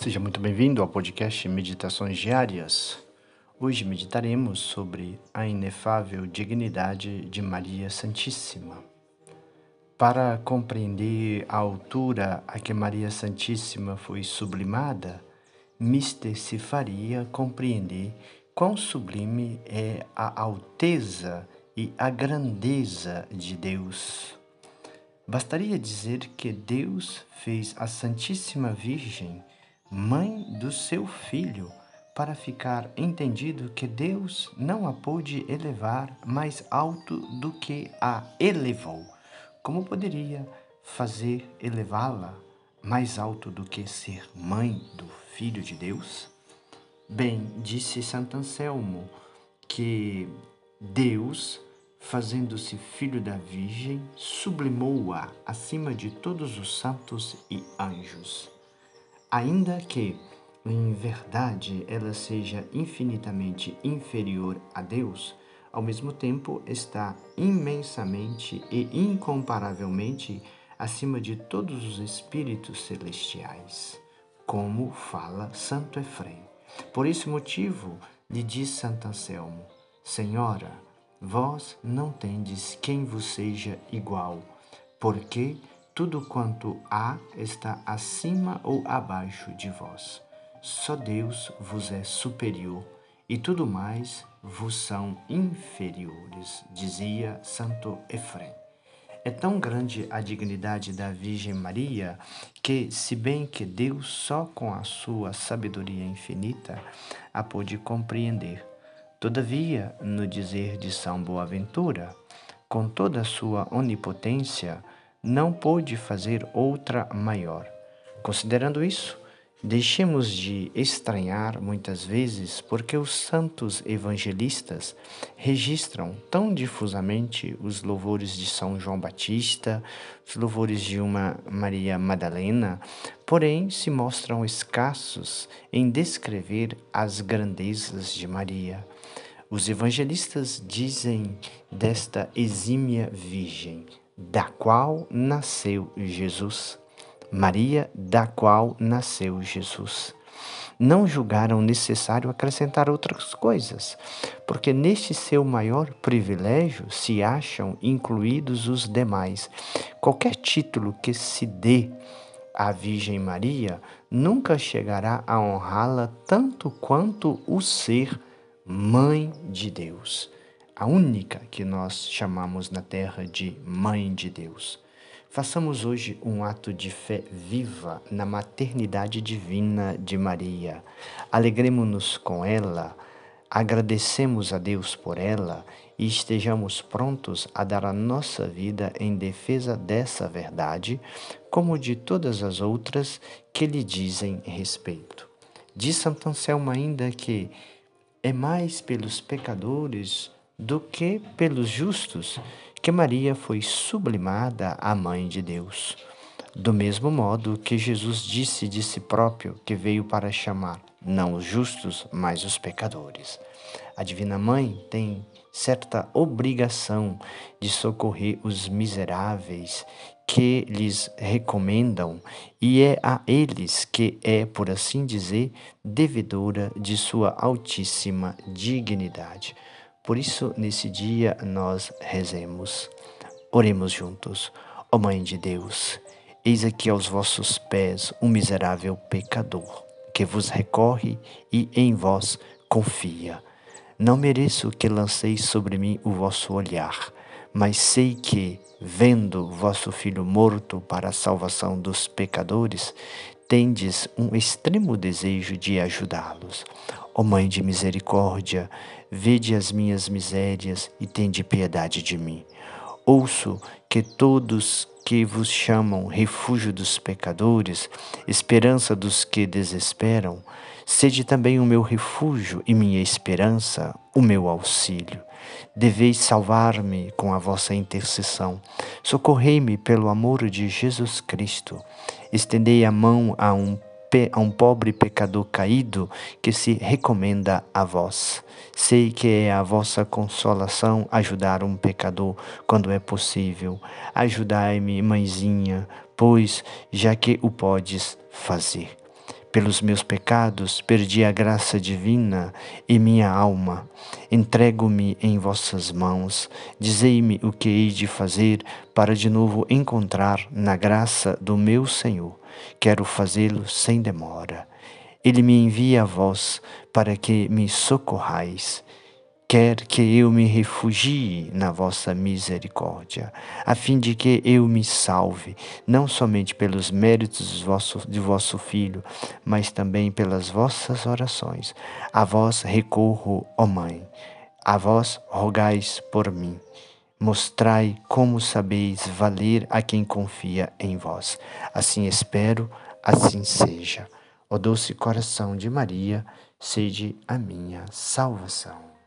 Seja muito bem-vindo ao podcast Meditações Diárias. Hoje meditaremos sobre a inefável dignidade de Maria Santíssima. Para compreender a altura a que Maria Santíssima foi sublimada, mister se faria compreender quão sublime é a alteza e a grandeza de Deus. Bastaria dizer que Deus fez a Santíssima Virgem mãe do seu filho, para ficar entendido que Deus não a pôde elevar mais alto do que a elevou. Como poderia fazer elevá-la mais alto do que ser mãe do Filho de Deus? Bem, disse Santo Anselmo que Deus, fazendo-se filho da Virgem, sublimou-a acima de todos os santos e anjos. Ainda que, em verdade, ela seja infinitamente inferior a Deus, ao mesmo tempo está imensamente e incomparavelmente acima de todos os espíritos celestiais, como fala Santo Efrem. Por esse motivo, lhe diz Santo Anselmo: Senhora, vós não tendes quem vos seja igual, porque tudo quanto há está acima ou abaixo de vós. Só Deus vos é superior e tudo mais vos são inferiores, dizia Santo Efrem. É tão grande a dignidade da Virgem Maria que, se bem que Deus só com a sua sabedoria infinita a pôde compreender, todavia, no dizer de São Boaventura, com toda a sua onipotência, não pôde fazer outra maior. Considerando isso, deixemos de estranhar muitas vezes porque os santos evangelistas registram tão difusamente os louvores de São João Batista, os louvores de uma Maria Madalena, porém se mostram escassos em descrever as grandezas de Maria. Os evangelistas dizem desta exímia Virgem: da qual nasceu Jesus. Maria, da qual nasceu Jesus. Não julgaram necessário acrescentar outras coisas, porque neste seu maior privilégio se acham incluídos os demais. Qualquer título que se dê à Virgem Maria nunca chegará a honrá-la tanto quanto o ser Mãe de Deus a única que nós chamamos na terra de Mãe de Deus. Façamos hoje um ato de fé viva na maternidade divina de Maria. Alegremos-nos com ela, agradecemos a Deus por ela e estejamos prontos a dar a nossa vida em defesa dessa verdade, como de todas as outras que lhe dizem respeito. Diz Santo Anselmo ainda que é mais pelos pecadores do que pelos justos que Maria foi sublimada à Mãe de Deus. Do mesmo modo que Jesus disse de si próprio que veio para chamar não os justos, mas os pecadores. A Divina Mãe tem certa obrigação de socorrer os miseráveis que lhes recomendam, e é a eles que é, por assim dizer, devedora de sua altíssima dignidade. Por isso, nesse dia, nós rezemos. Oremos juntos. Ó oh Mãe de Deus, eis aqui aos vossos pés um miserável pecador, que vos recorre e em vós confia. Não mereço que lanceis sobre mim o vosso olhar, mas sei que, vendo vosso Filho morto para a salvação dos pecadores, tendes um extremo desejo de ajudá-los. Ó Mãe de misericórdia, vede as minhas misérias e tende piedade de mim. Ouço que todos que vos chamam refúgio dos pecadores, esperança dos que desesperam, sede também o meu refúgio e minha esperança, o meu auxílio. Deveis salvar-me com a vossa intercessão. Socorrei-me pelo amor de Jesus Cristo. Estendei a mão a um a um pobre pecador caído que se recomenda a vós. Sei que é a vossa consolação ajudar um pecador quando é possível. Ajudai-me, mãezinha, pois já que o podes fazer. Pelos meus pecados perdi a graça divina e minha alma. Entrego-me em vossas mãos. Dizei-me o que hei de fazer para de novo encontrar na graça do meu Senhor. Quero fazê-lo sem demora. Ele me envia a vós para que me socorrais quer que eu me refugie na vossa misericórdia, a fim de que eu me salve, não somente pelos méritos de vosso Filho, mas também pelas vossas orações. A vós recorro, ó Mãe, a vós rogais por mim. Mostrai como sabeis valer a quem confia em vós. Assim espero, assim seja. Ó doce coração de Maria, sede a minha salvação.